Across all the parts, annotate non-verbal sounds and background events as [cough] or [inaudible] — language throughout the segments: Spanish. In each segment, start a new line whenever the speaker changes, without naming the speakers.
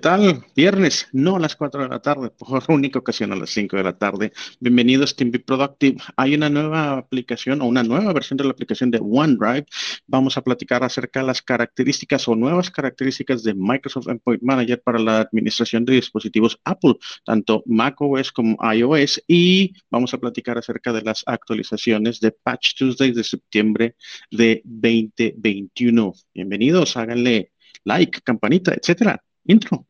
tal? Viernes, no a las 4 de la tarde, por [laughs] única ocasión a las 5 de la tarde. Bienvenidos Team Be Productive. Hay una nueva aplicación o una nueva versión de la aplicación de OneDrive. Vamos a platicar acerca de las características o nuevas características de Microsoft Endpoint Manager para la administración de dispositivos Apple, tanto macOS como iOS. Y vamos a platicar acerca de las actualizaciones de Patch Tuesday de septiembre de 2021. Bienvenidos, háganle like, campanita, etcétera. Intro.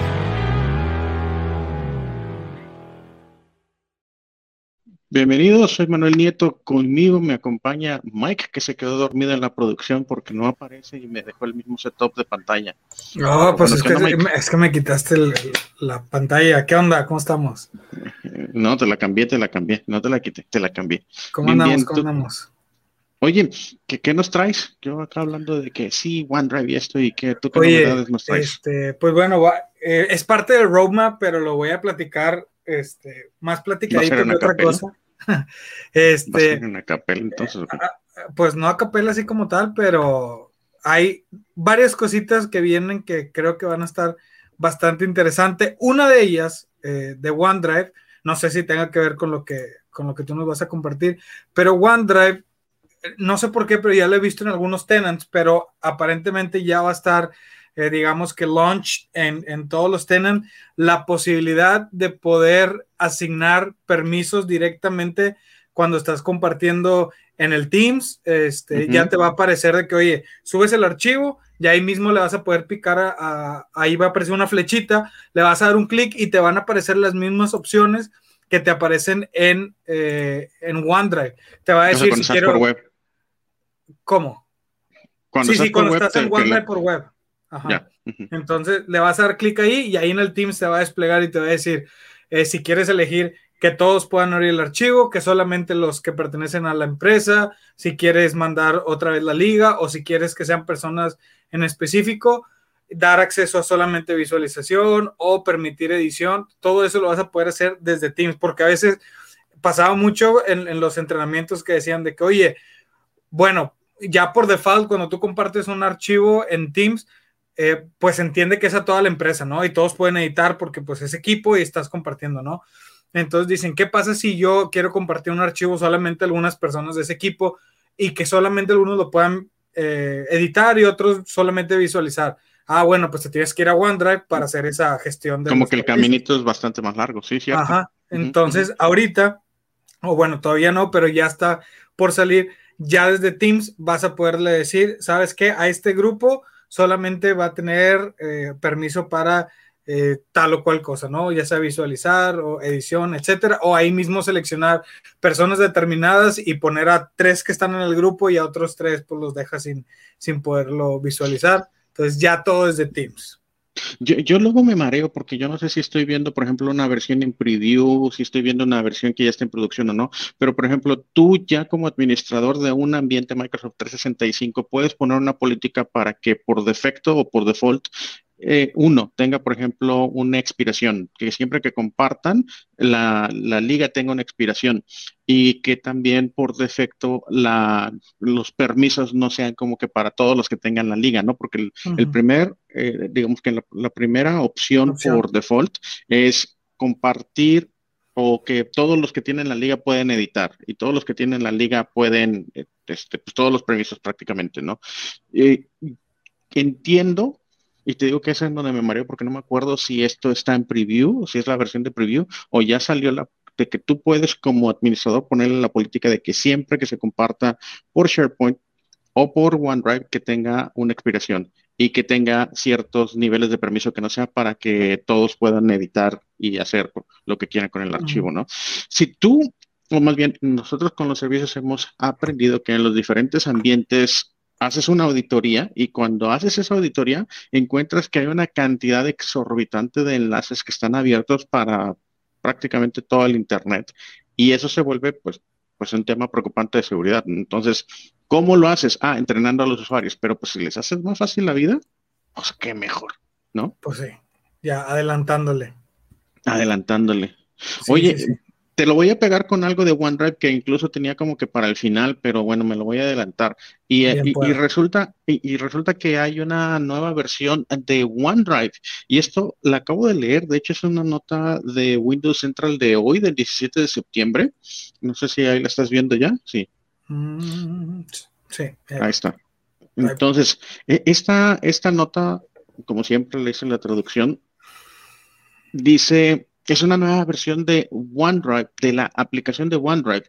Bienvenidos, soy Manuel Nieto. Conmigo me acompaña Mike, que se quedó dormido en la producción porque no aparece y me dejó el mismo setup de pantalla.
No, pues es, que, es, que, me quitaste la pantalla. ¿Qué onda? ¿Cómo estamos? [laughs]
No, te la cambié, te la cambié. No te la quité, te la cambié.
¿Cómo andamos? ¿Cómo andamos?
Oye, ¿qué, ¿qué, nos traes? Yo acá hablando de que sí, OneDrive y esto y que tú qué novedades nos traes.
Este, pues bueno, eh, es parte del roadmap, pero lo voy a platicar este, más platicadito que otra cosa. [laughs] este,
¿Va a capela entonces?
Ah, pues no a capela así como tal, pero hay varias cositas que vienen que creo que van a estar bastante interesantes. Una de ellas, eh, de OneDrive, no sé si tenga que ver con lo que, con lo que tú nos vas a compartir, pero OneDrive no sé por qué, pero ya lo he visto en algunos tenants, pero aparentemente ya va a estar, eh, digamos que launch en, todos los tenants, la posibilidad de poder asignar permisos directamente cuando estás compartiendo en el Teams, este, ya te va a aparecer de que, oye, subes el archivo y ahí mismo le vas a poder picar, a, ahí va a aparecer una flechita, le vas a dar un clic y te van a aparecer las mismas opciones que te aparecen en, eh, en OneDrive. Te va a decir si quiero... ¿Cómo?
Cuando
sí, sí, cuando estás en OneDrive por web. Ajá. Entonces le vas a dar clic ahí y ahí en el Teams te va a desplegar y te va a decir eh, si quieres elegir que todos puedan abrir el archivo, que solamente los que pertenecen a la empresa, si quieres mandar otra vez la liga o si quieres que sean personas en específico, dar acceso a solamente visualización o permitir edición, todo eso lo vas a poder hacer desde Teams, porque a veces pasaba mucho en, en los entrenamientos que decían de que, oye, bueno, ya por default, cuando tú compartes un archivo en Teams, eh, pues entiende que es a toda la empresa, ¿no? Y todos pueden editar porque pues es equipo y estás compartiendo, ¿no? Entonces dicen, ¿qué pasa si yo quiero compartir un archivo solamente a algunas personas de ese equipo y que solamente algunos lo puedan eh, editar y otros solamente visualizar? Ah, bueno, pues te tienes que ir a OneDrive para hacer esa gestión.
De Como que el caminito es bastante más largo, sí, cierto.
Ajá. Entonces, ahorita, o bueno, todavía no, pero ya está por salir ya desde Teams vas a poderle decir, ¿sabes qué? A este grupo solamente va a tener eh, permiso para eh, tal o cual cosa, ¿no? Ya sea visualizar o edición, etcétera, o ahí mismo seleccionar personas determinadas y poner a tres que están en el grupo y a otros tres pues los deja sin, sin poderlo visualizar. Entonces ya todo es de Teams.
Yo, luego me mareo porque yo no sé si estoy viendo, por ejemplo, una versión en preview, si estoy viendo una versión que ya está en producción o no, pero por ejemplo, tú ya como administrador de un ambiente Microsoft 365 puedes poner una política para que por defecto o por default eh, uno tenga, por ejemplo, una expiración, que siempre que compartan, la, liga tenga una expiración y que también por defecto la, los permisos no sean como que para todos los que tengan la liga, ¿no? Porque el, primer, eh, digamos que la, primera opción, por default es compartir o que todos los que tienen la liga pueden editar y todos los que tienen la liga pueden, este, pues todos los permisos prácticamente, ¿no? Eh, entiendo y te digo que esa es donde me mareo porque no me acuerdo si esto está en preview, si es la versión de preview, o ya salió la de que tú puedes como administrador ponerle la política de que siempre que se comparta por SharePoint o por OneDrive que tenga una expiración y que tenga ciertos niveles de permiso que no sea para que todos puedan editar y hacer lo que quieran con el archivo, ¿no? Si tú, o más bien nosotros con los servicios hemos aprendido que en los diferentes ambientes haces una auditoría y cuando haces esa auditoría encuentras que hay una cantidad exorbitante de enlaces que están abiertos para prácticamente todo el Internet y eso se vuelve pues, pues un tema preocupante de seguridad. Entonces, ¿cómo lo haces? Ah, entrenando a los usuarios, pero pues si les haces más fácil la vida, pues qué mejor, ¿no?
Pues sí, ya adelantándole.
Adelantándole. Oye, te lo voy a pegar con algo de OneDrive que incluso tenía como que para el final, pero bueno, me lo voy a adelantar. Y, eh, resulta, y, resulta que hay una nueva versión de OneDrive. Y esto la acabo de leer, de hecho es una nota de Windows Central de hoy, del 17 de septiembre. No sé si ahí la estás viendo ya. Sí. Mm, sí. Ahí está. Entonces, e, esta, esta nota, como siempre le hice la traducción, dice es una nueva versión de OneDrive, de la aplicación de OneDrive.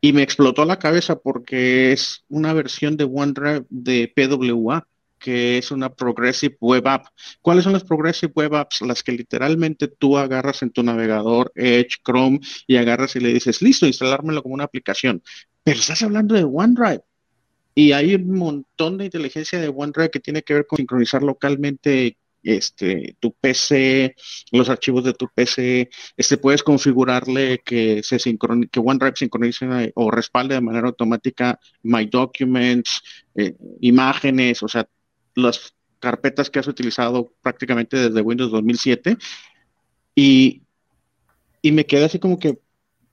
Y me explotó la cabeza porque es una versión de OneDrive de PWA, que es una Progressive Web App. ¿Cuáles son las Progressive Web Apps? Las que literalmente tú agarras en tu navegador, Edge, Chrome, y agarras y le dices, listo, instalármelo como una aplicación. Pero estás hablando de OneDrive. Y hay un montón de inteligencia de OneDrive que tiene que ver con sincronizar localmente este, tu PC, los archivos de tu PC, este, puedes configurarle que se que OneDrive sincronice o respalde de manera automática My Documents, eh, imágenes, o sea, las carpetas que has utilizado prácticamente desde Windows 2007. Y, y me queda así como que,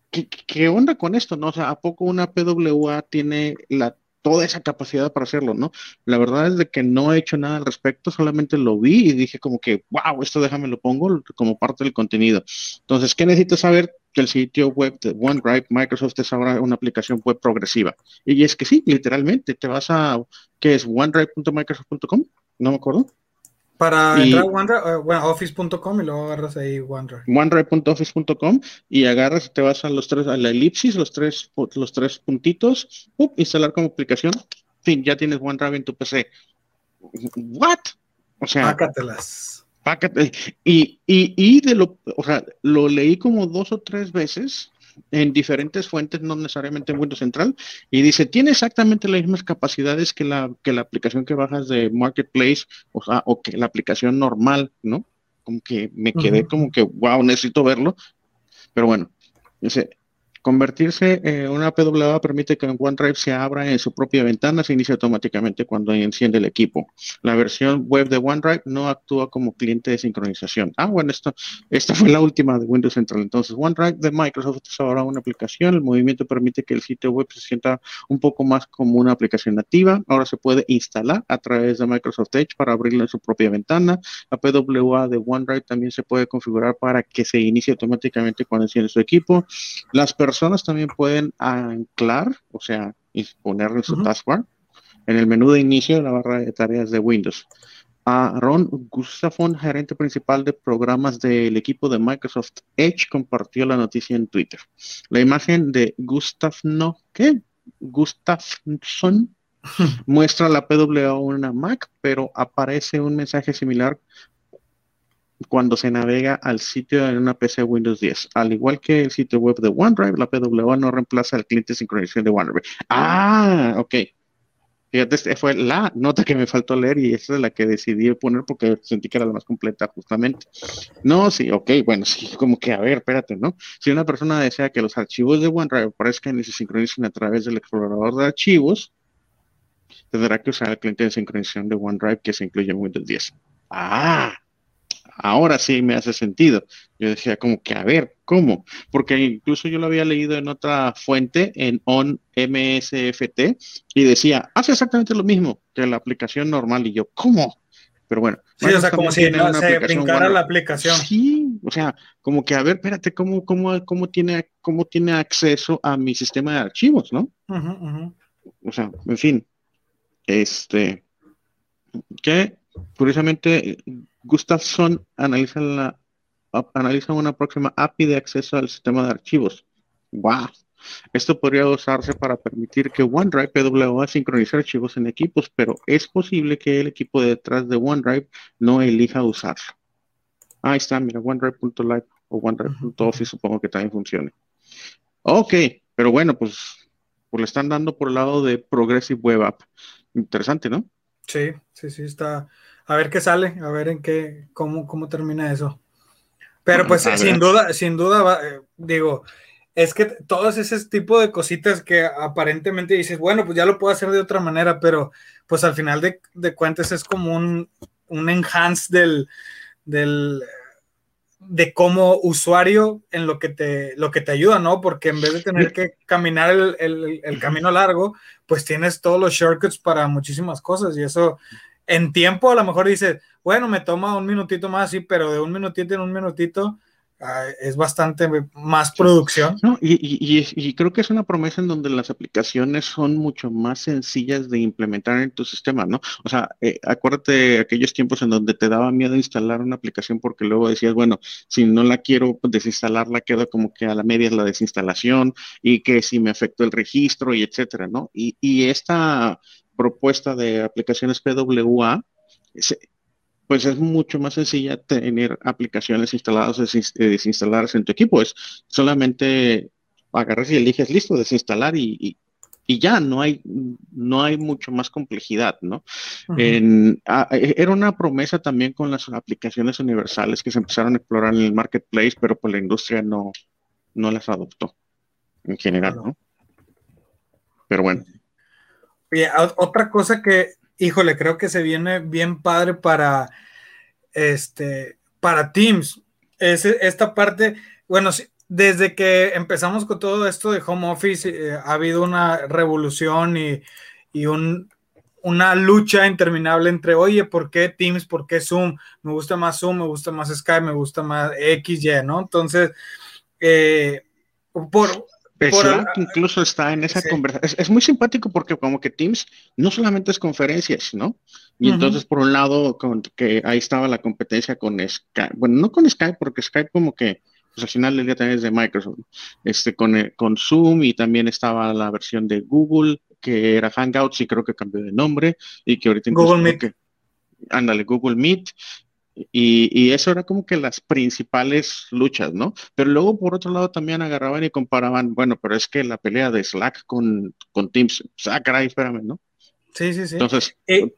¿qué, ¿qué, onda con esto? ¿No? O sea, ¿a poco una PWA tiene la toda esa capacidad para hacerlo, ¿no? La verdad es de que no he hecho nada al respecto, solamente lo vi y dije como que, wow, esto déjame lo pongo como parte del contenido. Entonces, ¿qué necesitas saber? Que el sitio web de OneDrive, Microsoft es ahora una aplicación web progresiva. Y es que sí, literalmente, te vas a, ¿qué es? OneDrive.microsoft.com, no me acuerdo.
Para entrar a OneDrive, bueno, office.com y luego agarras ahí OneDrive.
OneDrive.office.com y agarras y te vas a los tres, a la elipsis, los tres, los tres puntitos, instalar como aplicación. Fin, ya tienes OneDrive en tu PC. ¿What?
O sea. Pácatelas.
Y, y, y de lo, o sea, lo leí como dos o tres veces en diferentes fuentes, no necesariamente en Windows Central, y dice, tiene exactamente las mismas capacidades que la, que la aplicación que bajas de Marketplace, o sea, o que la aplicación normal, ¿no? Como que me quedé como que, wow, necesito verlo. Pero bueno, dice, Convertirse en una PWA permite que OneDrive se abra en su propia ventana, se inicia automáticamente cuando enciende el equipo. La versión web de OneDrive no actúa como cliente de sincronización. Ah, bueno, esto, esta fue la última de Windows Central. Entonces, OneDrive de Microsoft es ahora una aplicación. El movimiento permite que el sitio web se sienta un poco más como una aplicación nativa. Ahora se puede instalar a través de Microsoft Edge para abrirla en su propia ventana. La PWA de OneDrive también se puede configurar para que se inicie automáticamente cuando enciende su equipo. Las personas personas también pueden anclar, o sea, poner en su taskbar en el menú de inicio de la barra de tareas de Windows. A Ron Gustafson, gerente principal de programas del equipo de Microsoft Edge, compartió la noticia en Twitter. La imagen de no ¿qué? Gustafson [laughs] muestra la PWA una Mac, pero aparece un mensaje similar cuando se navega al sitio en una PC Windows 10. Al igual que el sitio web de OneDrive, la PWA no reemplaza el cliente de sincronización de OneDrive. Ah, ok. Fíjate, esta fue la nota que me faltó leer y esa es la que decidí poner porque sentí que era la más completa justamente. No, sí, ok, bueno, sí, como que, a ver, espérate, ¿no? Si una persona desea que los archivos de OneDrive aparezcan y se sincronicen a través del explorador de archivos, tendrá que usar el cliente de sincronización de OneDrive que se incluye en Windows 10. Ah, ahora sí me hace sentido. Yo decía como que, a ver, ¿cómo? Porque incluso yo lo había leído en otra fuente, en OnMSFT, y decía, hace exactamente lo mismo que la aplicación normal. Y yo, ¿cómo? Pero bueno.
Sí, o sea, como si no, se brincara la aplicación.
Sí, o sea, como que, a ver, espérate, ¿cómo, cómo, cómo, tiene, cómo tiene acceso a mi sistema de archivos, no? O sea, en fin, este, que curiosamente Gustafsson analiza, la, analiza una próxima API de acceso al sistema de archivos. ¡Wow! Esto podría usarse para permitir que OneDrive PWA sincronice archivos en equipos, pero es posible que el equipo detrás de OneDrive no elija usarlo. Ahí está, mira, OneDrive.live o OneDrive.office supongo que también funcione. Ok, pero bueno, pues, pues le están dando por el lado de Progressive Web App. interesante, ¿no?
Sí, sí, sí, está. A ver qué sale, a ver en qué, cómo, cómo termina eso. Pero pues sin duda, sin duda, eh, digo, es que todos ese tipo de cositas que aparentemente dices, bueno, pues ya lo puedo hacer de otra manera, pero pues al final de, de cuentas es como un, un enhance del, del, de cómo usuario en lo que te, lo que te ayuda, ¿no? Porque en vez de tener que caminar el, el, camino largo, pues tienes todos los shortcuts para muchísimas cosas y eso en tiempo a lo mejor dices, bueno, me toma un minutito más, sí, pero de un minutito en un minutito es bastante más producción.
y, creo que es una promesa en donde las aplicaciones son mucho más sencillas de implementar en tu sistema, ¿no? O sea, eh, acuérdate de aquellos tiempos en donde te daba miedo instalar una aplicación porque luego decías, bueno, si no la quiero desinstalarla, quedo como que a la media la desinstalación y que si me afectó el registro y etcétera, ¿no? Y, y esta propuesta de aplicaciones PWA, pues es mucho más sencilla tener aplicaciones instaladas o desinstaladas en tu equipo. Es solamente agarras y eliges listo, desinstalar y, ya, no hay, no hay mucho más complejidad, ¿no? E, era una promesa también con las aplicaciones universales que se empezaron a explorar en el marketplace, pero pues la industria no, no las adoptó en general, ¿no? Pero bueno.
Oye, otra cosa que híjole, creo que se viene bien padre para, este, para Teams. Es, esta parte, bueno, desde que empezamos con todo esto de home office, eh, ha habido una revolución y, un, una lucha interminable entre, oye, ¿por qué Teams? ¿Por qué Zoom? Me gusta más Zoom, me gusta más Skype, me gusta más XY, ¿no? Entonces, eh, por,
Slack incluso está en esa conversación. Es, muy simpático porque como que Teams no solamente es conferencias, ¿no? Y entonces por un lado con, que ahí estaba la competencia con Skype, bueno, no con Skype porque Skype como que pues al final del día también es de Microsoft, este con, eh, con Zoom y también estaba la versión de Google que era Hangouts y creo que cambió de nombre y que ahorita
Google Meet.
ándale, Google Meet y, eso era como que las principales luchas, ¿no? Pero luego, por otro lado, también agarraban y comparaban, bueno, pero es que la pelea de Slack con, con Teams, ah, caray, espérame, ¿no?
Sí, sí, sí.
Entonces.
Eh,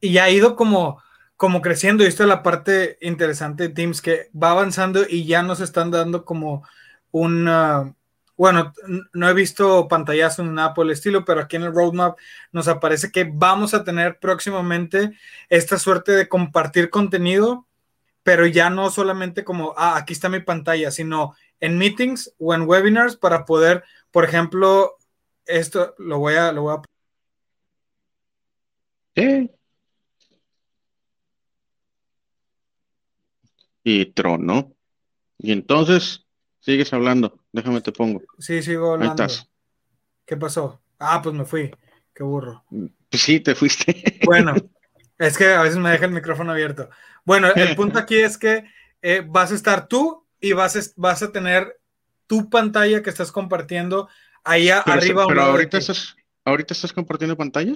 y, ha ido como, como creciendo, y esto es la parte interesante de Teams, que va avanzando y ya nos están dando como un bueno, no he visto pantallazo en nada por el estilo, pero aquí en el roadmap nos aparece que vamos a tener próximamente esta suerte de compartir contenido, pero ya no solamente como, ah, aquí está mi pantalla, sino en meetings o en webinars para poder, por ejemplo, esto lo voy a, lo voy a
Y trono. Y entonces, sigues hablando. Déjame te pongo.
Sí, sigo hablando. ¿Qué pasó? Ah, pues me fui. Qué burro.
Pues sí, te fuiste. [laughs]
Bueno, es que a veces me deja el micrófono abierto. Bueno, el [laughs] punto aquí es que eh, vas a estar tú y vas a, vas a tener tu pantalla que estás compartiendo ahí arriba.
Pero ahorita estás, ahorita estás compartiendo pantalla.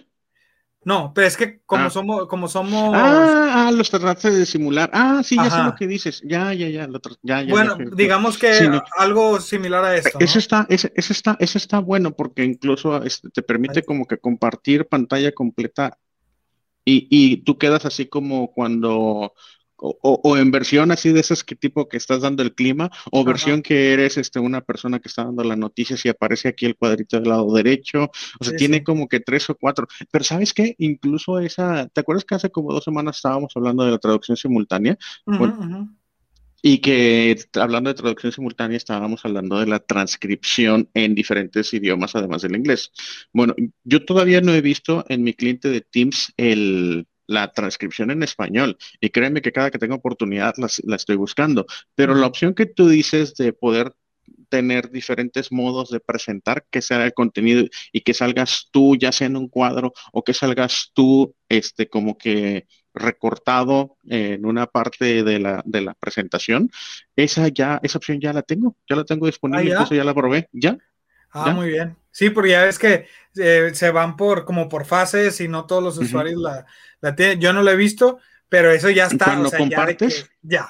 No, pero es que como ah. somos, como somos.
Ah, ah los trataste de simular. Ah, sí, ya sé lo que dices. Ya, ya, ya. ya, ya
bueno, digamos que algo similar a esto.
Eso está, ese, está, eso está bueno porque incluso este, te permite como que compartir pantalla completa y, y tú quedas así como cuando o, en versión así de esas que tipo que estás dando el clima, o versión que eres este, una persona que está dando la noticia y aparece aquí el cuadrito del lado derecho, o sea, tiene como que tres o cuatro, pero ¿sabes qué? Incluso esa, ¿te acuerdas que hace como dos semanas estábamos hablando de la traducción simultánea? Y que hablando de traducción simultánea estábamos hablando de la transcripción en diferentes idiomas además del inglés. Bueno, yo todavía no he visto en mi cliente de Teams el, la transcripción en español. Y créeme que cada que tengo oportunidad la, estoy buscando. Pero la opción que tú dices de poder tener diferentes modos de presentar que sea el contenido y que salgas tú ya sea en un cuadro o que salgas tú este como que recortado en una parte de la, de la presentación, esa ya, esa opción ya la tengo, ya la tengo disponible, ¿Ah, ya? ya la probé, ya.
Ah, muy bien. Sí, porque ya ves que eh, se van por como por fases y no todos los usuarios la, la tienen. Yo no la he visto, pero eso ya está.
Cuando compartes,
ya,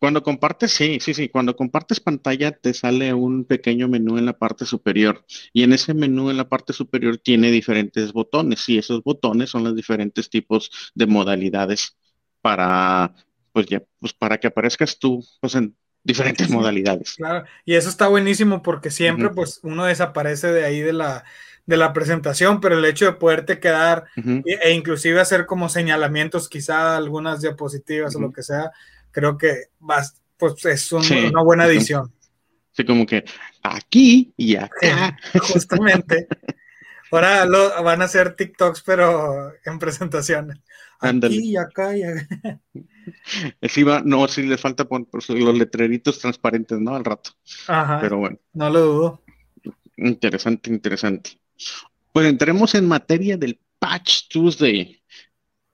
Cuando compartes, sí, sí, sí, cuando compartes pantalla te sale un pequeño menú en la parte superior. Y en ese menú en la parte superior tiene diferentes botones. Y esos botones son los diferentes tipos de modalidades para, pues ya, pues para que aparezcas tú, pues en diferentes modalidades.
Claro, y eso está buenísimo porque siempre, pues uno desaparece de ahí de la, de la presentación, pero el hecho de poderte quedar e, inclusive hacer como señalamientos, quizá algunas diapositivas o lo que sea, creo que vas, pues es una buena edición.
Sí, como que aquí y acá. [laughs]
Justamente. Ahora lo, van a hacer TikToks, pero en presentaciones. Aquí y acá y acá. [laughs]
Encima, no, si les falta poner los letreritos transparentes, ¿no? Al rato. Ajá. Pero bueno.
No lo dudo.
Interesante, interesante. Pues entremos en materia del Patch Tuesday.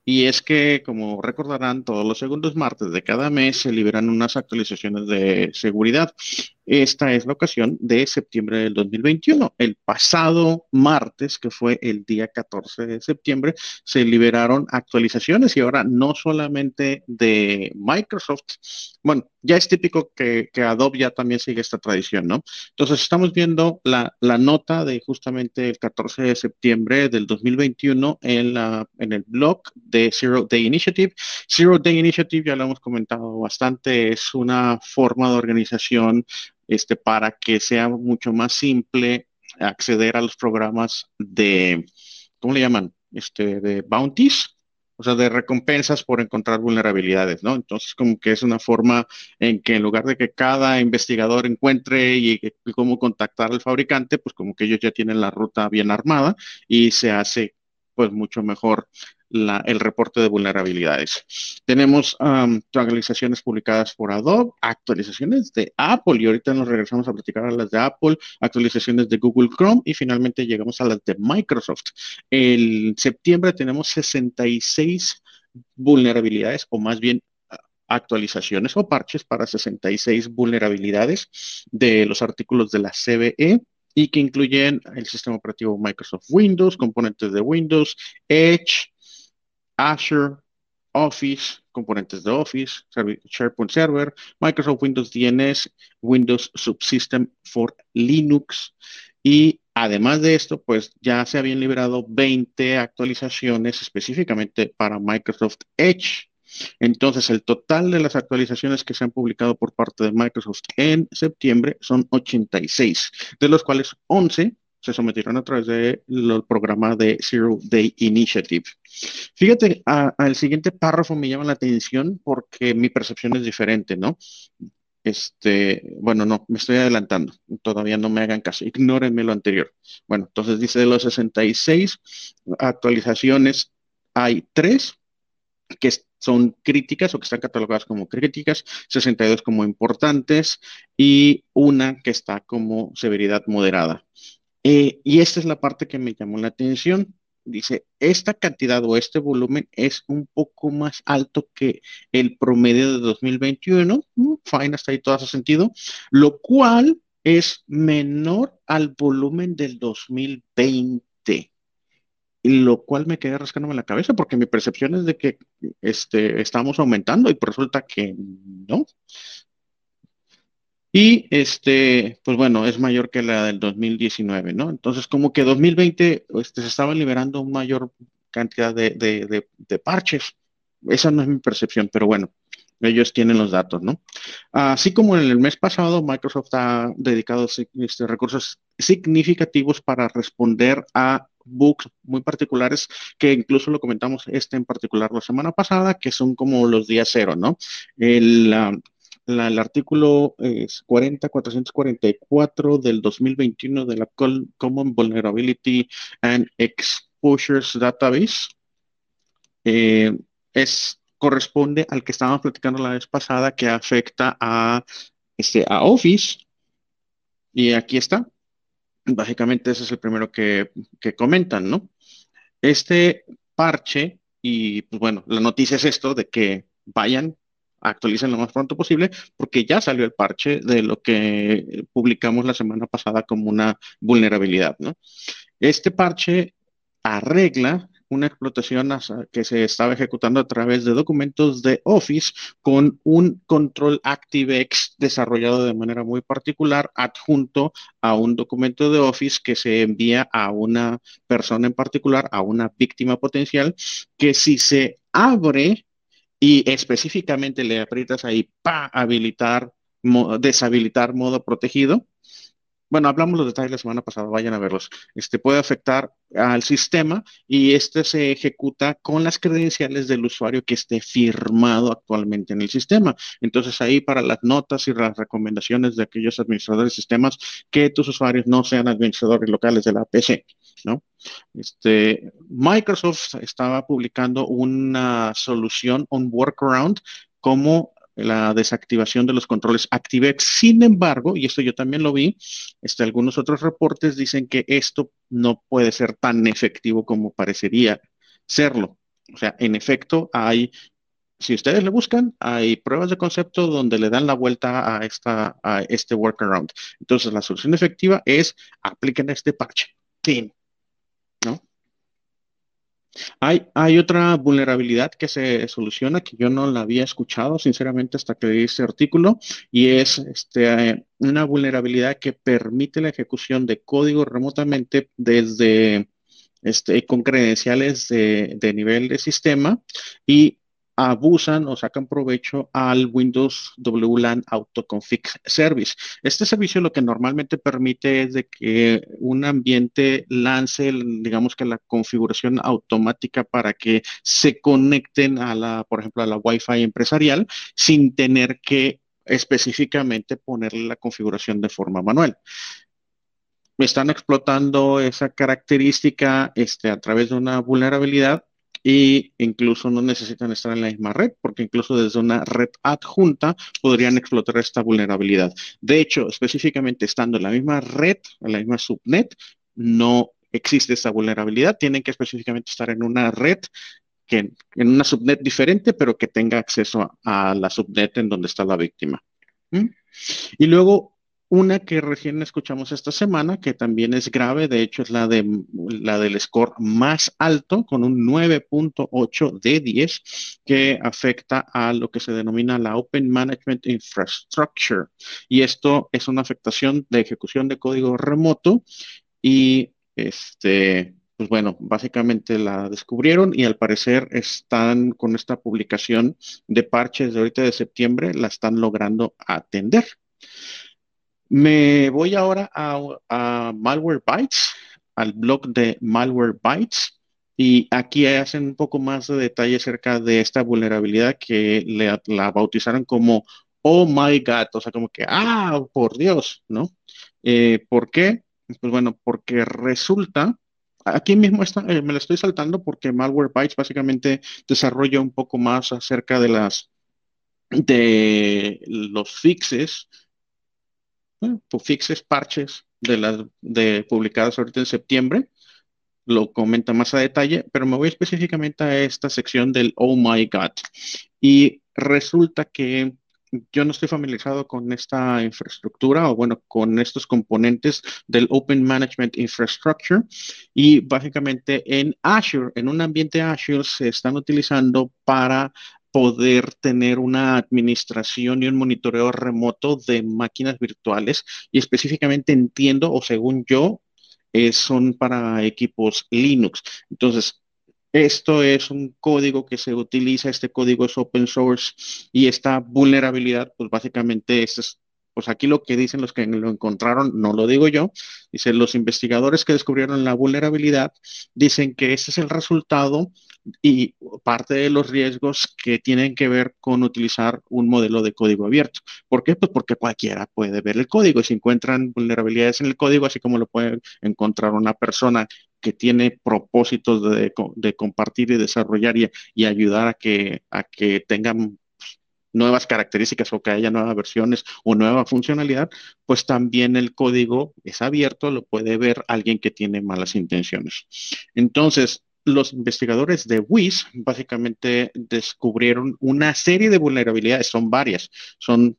Y es que, como recordarán, todos los segundos martes de cada mes se liberan unas actualizaciones de seguridad. Esta es la ocasión de septiembre del 2021. El pasado martes, que fue el día 14 de septiembre, se liberaron actualizaciones y ahora no solamente de Microsoft, bueno, ya es típico que, Adobe ya también sigue esta tradición, ¿no? Entonces estamos viendo la, nota de justamente el 14 de septiembre del 2021 en, en el blog de Zero Day Initiative. Zero Day Initiative, ya lo hemos comentado bastante, es una forma de organización este, para que sea mucho más simple acceder a los programas de, ¿cómo le llaman? Este, de bounties, o sea, de recompensas por encontrar vulnerabilidades, ¿no? Entonces, como que es una forma en que en lugar de que cada investigador encuentre y, y, cómo contactar al fabricante, pues como que ellos ya tienen la ruta bien armada y se hace pues mucho mejor el reporte de vulnerabilidades. Tenemos actualizaciones publicadas por Adobe, actualizaciones de Apple y ahorita nos regresamos a platicar a las de Apple, actualizaciones de Google Chrome y finalmente llegamos a las de Microsoft. En septiembre tenemos 66 vulnerabilidades o más bien actualizaciones o parches para 66 vulnerabilidades de los artículos de la CVE y que incluyen el sistema operativo Microsoft Windows, componentes de Windows, Edge, Azure, Office, componentes de Office, SharePoint Server, Microsoft Windows DNS, Windows Subsystem for Linux y además de esto, pues ya se habían liberado 20 actualizaciones específicamente para Microsoft Edge. Entonces, el total de las actualizaciones que se han publicado por parte de Microsoft en septiembre son 86, de los cuales 11 se sometieron a través del programa de Zero Day Initiative. Fíjate, al siguiente párrafo me llama la atención porque mi percepción es diferente, ¿no? Este, bueno, no, me estoy adelantando, todavía no me hagan caso, ignórenme lo anterior. Bueno, entonces dice de los 66 actualizaciones, hay tres que son críticas o que están catalogadas como críticas, 62 como importantes y una que está como severidad moderada. Eh, y esta es la parte que me llamó la atención. Dice, esta cantidad o este volumen es un poco más alto que el promedio de 2021. Mm, fine, hasta ahí todo hace sentido. Lo cual es menor al volumen del 2020 lo cual me quedé rascándome la cabeza porque mi percepción es de que este, estamos aumentando y pues resulta que no. Y este, pues bueno, es mayor que la del 2019, ¿no? Entonces, como que 2020 este, se estaba liberando una mayor cantidad de, de, parches. Esa no es mi percepción, pero bueno, ellos tienen los datos, ¿no? Así como en el mes pasado, Microsoft ha dedicado este, recursos significativos para responder a bugs muy particulares, que incluso lo comentamos este en particular la semana pasada, que son como los días cero, ¿no? El, el artículo es 40444 del 2021 de la Common Vulnerability and Exposures Database. Eh, es, corresponde al que estábamos platicando la vez pasada que afecta a, este, a Office. Y aquí está. Básicamente ese es el primero que, que comentan, ¿no? Este parche, y pues bueno, la noticia es esto de que vayan actualicen lo más pronto posible porque ya salió el parche de lo que publicamos la semana pasada como una vulnerabilidad. ¿no? Este parche arregla una explotación que se estaba ejecutando a través de documentos de Office con un control ActiveX desarrollado de manera muy particular adjunto a un documento de Office que se envía a una persona en particular, a una víctima potencial, que si se abre y específicamente le aprietas ahí para habilitar, deshabilitar modo protegido, bueno, hablamos los detalles la semana pasada, vayan a verlos. Este puede afectar al sistema y este se ejecuta con las credenciales del usuario que esté firmado actualmente en el sistema. Entonces ahí para las notas y las recomendaciones de aquellos administradores de sistemas que tus usuarios no sean administradores locales de la PC, Este, Microsoft estaba publicando una solución, un workaround, como la desactivación de los controles ActiveX. Sin embargo, y esto yo también lo vi, este, algunos otros reportes dicen que esto no puede ser tan efectivo como parecería serlo. O sea, en efecto, hay, si ustedes le buscan, hay pruebas de concepto donde le dan la vuelta a, esta, a este workaround. Entonces, la solución efectiva es apliquen este parche. Fin. ¿No? Hay, hay otra vulnerabilidad que se soluciona que yo no la había escuchado, sinceramente, hasta que leí este artículo, y es este, una vulnerabilidad que permite la ejecución de código remotamente desde este, con credenciales de, de nivel de sistema y abusan o sacan provecho al Windows WLAN Autoconfig Service. Este servicio lo que normalmente permite es de que un ambiente lance, digamos que la configuración automática para que se conecten a la, por ejemplo, a la Wi-Fi empresarial sin tener que específicamente ponerle la configuración de forma manual están explotando esa característica este, a través de una vulnerabilidad y incluso no necesitan estar en la misma red, porque incluso desde una red adjunta podrían explotar esta vulnerabilidad. De hecho, específicamente estando en la misma red, en la misma subnet, no existe esta vulnerabilidad. Tienen que específicamente estar en una red que en una subnet diferente, pero que tenga acceso a, la subnet en donde está la víctima. ¿Mm? Y luego una que recién escuchamos esta semana, que también es grave, de hecho es la, de, la del score más alto, con un 9.8 de 10, que afecta a lo que se denomina la Open Management Infrastructure. Y esto es una afectación de ejecución de código remoto y este, pues bueno, básicamente la descubrieron y al parecer están con esta publicación de parches de ahorita de septiembre, la están logrando atender. Me voy ahora a, Malware Bytes, al blog de Malware Bytes, y aquí hacen un poco más de detalle acerca de esta vulnerabilidad que la bautizaron como Oh my God, o sea, como que, ah, por Dios, ¿no? Eh, ¿Por qué? Pues bueno, porque resulta, aquí mismo eh, me lo estoy saltando porque Malware Bytes básicamente desarrolla un poco más acerca de las, de los fixes fixes, parches de las de publicadas ahorita en septiembre. Lo comenta más a detalle, pero me voy específicamente a esta sección del Oh My God. Y resulta que yo no estoy familiarizado con esta infraestructura o bueno, con estos componentes del Open Management Infrastructure y básicamente en Azure, en un ambiente Azure se están utilizando para poder tener una administración y un monitoreo remoto de máquinas virtuales y específicamente entiendo o según yo eh, son para equipos Linux. Entonces, esto es un código que se utiliza, este código es open source y esta vulnerabilidad, pues básicamente es, pues aquí lo que dicen los que lo encontraron, no lo digo yo, dicen los investigadores que descubrieron la vulnerabilidad, dicen que ese es el resultado y parte de los riesgos que tienen que ver con utilizar un modelo de código abierto. ¿Por qué? Pues porque cualquiera puede ver el código y si encuentran vulnerabilidades en el código, así como lo puede encontrar una persona que tiene propósitos de, compartir y desarrollar y, ayudar a que, a que tengan nuevas características o que haya nuevas versiones o nueva funcionalidad, pues también el código es abierto, lo puede ver alguien que tiene malas intenciones. Entonces, los investigadores de WIS básicamente descubrieron una serie de vulnerabilidades, son varias, son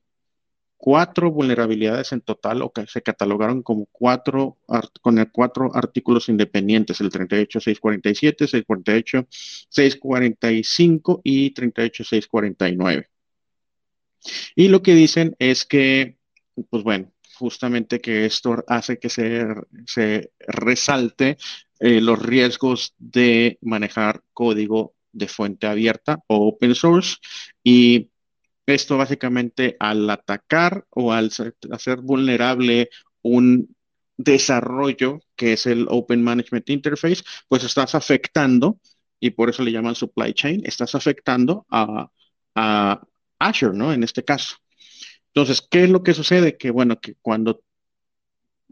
cuatro vulnerabilidades en total o que se catalogaron como cuatro, con cuatro artículos independientes, el 38.647, 648, 645 y 38.649. Y lo que dicen es que, pues bueno, justamente que esto hace que se, se resalte eh, los riesgos de manejar código de fuente abierta o open source. Y esto básicamente al atacar o al hacer vulnerable un desarrollo que es el Open Management Interface, pues estás afectando, y por eso le llaman supply chain, estás afectando a, a Azure, ¿no? En este caso. Entonces, ¿qué es lo que sucede? Que bueno, que cuando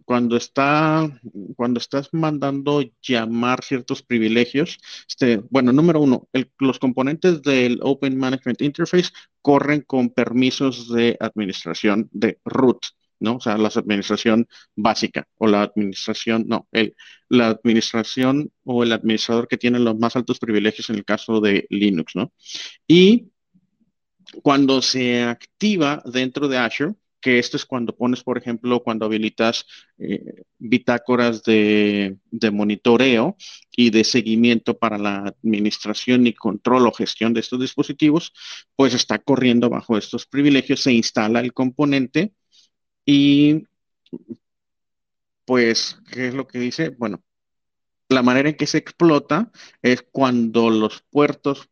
cuando está, cuando estás mandando llamar ciertos privilegios, este, bueno, número uno, los componentes del Open Management Interface corren con permisos de administración de root, ¿no? O sea, la administración básica o la administración, no, el, la administración o el administrador que tiene los más altos privilegios en el caso de Linux, ¿no? Y cuando se activa dentro de Azure, que esto es cuando pones, por ejemplo, cuando habilitas eh, bitácoras de, monitoreo y de seguimiento para la administración y control o gestión de estos dispositivos, pues está corriendo bajo estos privilegios, se instala el componente y pues, ¿qué es lo que dice? Bueno, la manera en que se explota es cuando los puertos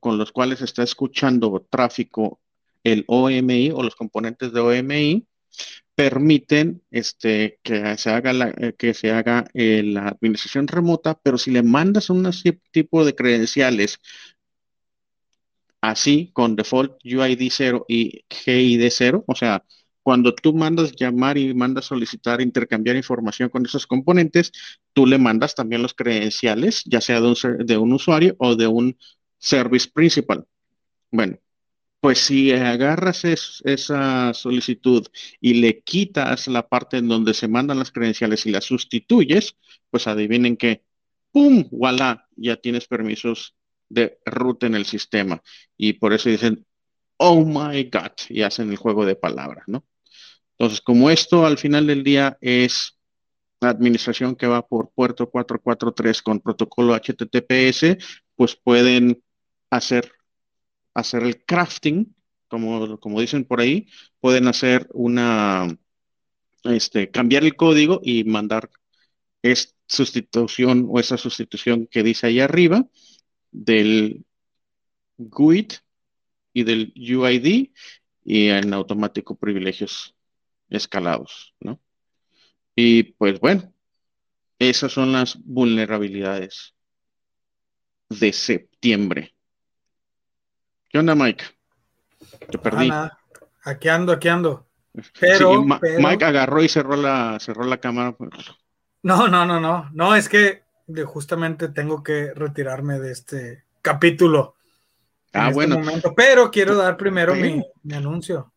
con los cuales está escuchando tráfico el OMI o los componentes de OMI permiten este, que se haga, la, eh, que se haga eh, la administración remota, pero si le mandas un tipo de credenciales así, con default UID 0 y GID 0, o sea, cuando tú mandas llamar y mandas solicitar, intercambiar información con esos componentes, tú le mandas también los credenciales, ya sea de un, usuario o de un service principal. Bueno, pues si agarras esa solicitud y le quitas la parte en donde se mandan las credenciales y las sustituyes, pues adivinen que, ¡pum! ¡Voilà! Ya tienes permisos de root en el sistema. Y por eso dicen, oh my God, y hacen el juego de palabras, ¿no? Entonces, como esto al final del día es la administración que va por puerto 443 con protocolo HTTPS, pues pueden hacer hacer el crafting, como, como dicen por ahí, pueden hacer una, este, cambiar el código y mandar esta sustitución o esa sustitución que dice ahí arriba del GUID y del UID y en automático privilegios escalados, ¿no? Y pues bueno, esas son las vulnerabilidades de septiembre. ¿Qué onda, Mike? Te perdí.
aquí ando, aquí ando. Pero,
Mike agarró y cerró la, cerró la cámara. Pues.
No, no, no, no. No, es que justamente tengo que retirarme de este capítulo.
Ah, este bueno.
Pero quiero dar primero mi, anuncio.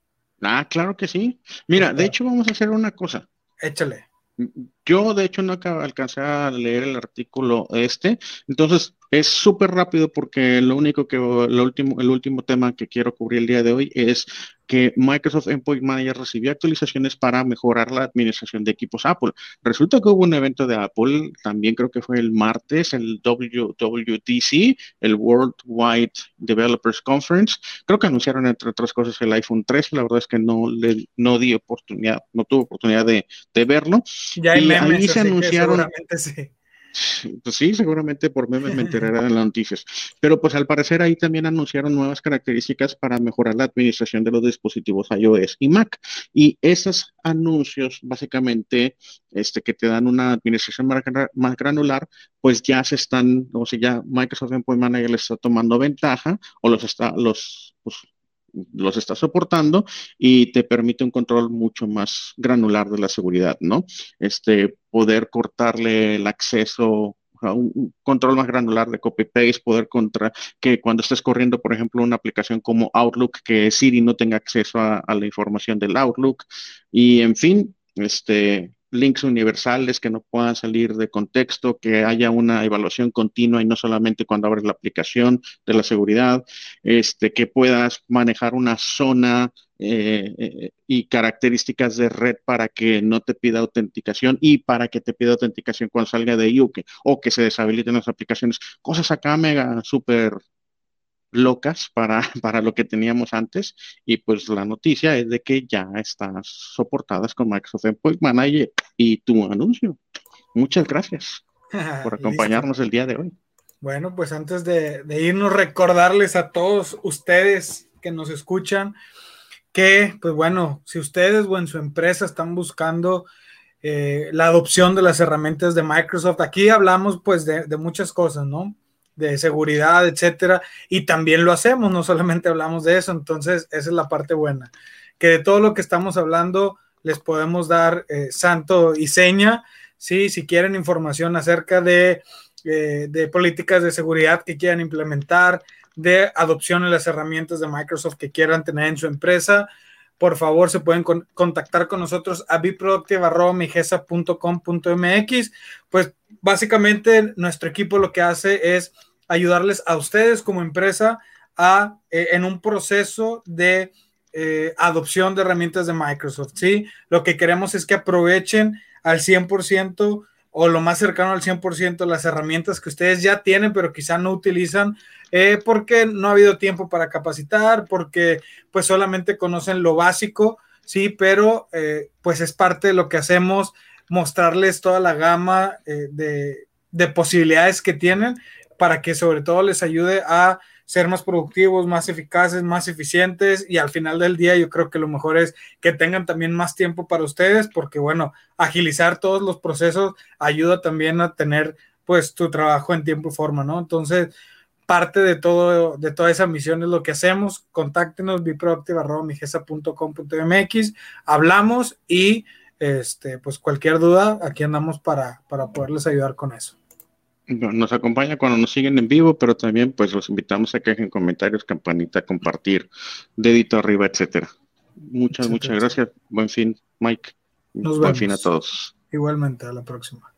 Ah, claro que sí. Mira, de hecho vamos a hacer una cosa.
Échale.
Yo, de hecho, no alcancé a leer el artículo este, entonces es súper rápido porque lo único que, lo último, el último tema que quiero cubrir el día de hoy es que Microsoft Endpoint Manager recibió actualizaciones para mejorar la administración de equipos Apple. Resulta que hubo un evento de Apple, también creo que fue el martes, el WWDC, el Worldwide Developers Conference. Creo que anunciaron, entre otras cosas, el iPhone 3. La verdad es que no le no di oportunidad, no tuve oportunidad de, verlo.
Ya y ahí se anunciaron. Sí.
Pues sí, seguramente por memes me enteraré de las noticias. Pero pues al parecer ahí también anunciaron nuevas características para mejorar la administración de los dispositivos iOS y Mac. Y esos anuncios, básicamente, este, que te dan una administración más, granular, pues ya se están, o sea, ya Microsoft Endpoint Manager les está tomando ventaja o los está, los, pues, los está soportando y te permite un control mucho más granular de la seguridad, ¿no? Este, poder cortarle el acceso a un control más granular de copy-paste, poder contra que cuando estés corriendo, por ejemplo, una aplicación como Outlook, que Siri no tenga acceso a, a la información del Outlook y, en fin, este, links universales que no puedan salir de contexto, que haya una evaluación continua y no solamente cuando abres la aplicación de la seguridad, este, que puedas manejar una zona eh, eh, y características de red para que no te pida autenticación y para que te pida autenticación cuando salga de IU o que se deshabiliten las aplicaciones. Cosas acá mega súper locas para, [laughs] para lo que teníamos antes y pues la noticia es de que ya están soportadas con Microsoft Endpoint Manager y tu anuncio. Muchas gracias [laughs] por acompañarnos el día de hoy.
Bueno, pues antes de, irnos, recordarles a todos ustedes que nos escuchan que, pues bueno, si ustedes o en su empresa están buscando eh, la adopción de las herramientas de Microsoft, aquí hablamos pues de, de, muchas cosas, ¿no? De seguridad, etcétera, y también lo hacemos, no solamente hablamos de eso, entonces esa es la parte buena, que de todo lo que estamos hablando les podemos dar eh, santo y seña, ¿sí? Si quieren información acerca de eh, de políticas de seguridad que quieran implementar, de adopción de las herramientas de Microsoft que quieran tener en su empresa, por favor se pueden contactar con nosotros a biproductive.com.mx. Pues básicamente nuestro equipo lo que hace es ayudarles a ustedes como empresa a, eh, en un proceso de eh, adopción de herramientas de Microsoft. ¿sí? Lo que queremos es que aprovechen al 100% o lo más cercano al 100% las herramientas que ustedes ya tienen, pero quizá no utilizan eh, porque no ha habido tiempo para capacitar, porque pues solamente conocen lo básico, sí, pero pues es parte de lo que hacemos, mostrarles toda la gama de, de posibilidades que tienen para que sobre todo les ayude a ser más productivos, más eficaces, más eficientes y al final del día yo creo que lo mejor es que tengan también más tiempo para ustedes porque bueno, agilizar todos los procesos ayuda también a tener pues tu trabajo en tiempo y forma, ¿no? Entonces, parte de todo de toda esa misión es lo que hacemos. Contáctenos biproactive.com.mx, hablamos y este pues cualquier duda, aquí andamos para para poderles ayudar con eso.
Nos acompaña cuando nos siguen en vivo, pero también pues los invitamos a que dejen comentarios, campanita, compartir, dedito arriba, etcétera. Muchas, muchas gracias. Buen fin, Mike. Buen fin a todos.
Igualmente, a la próxima.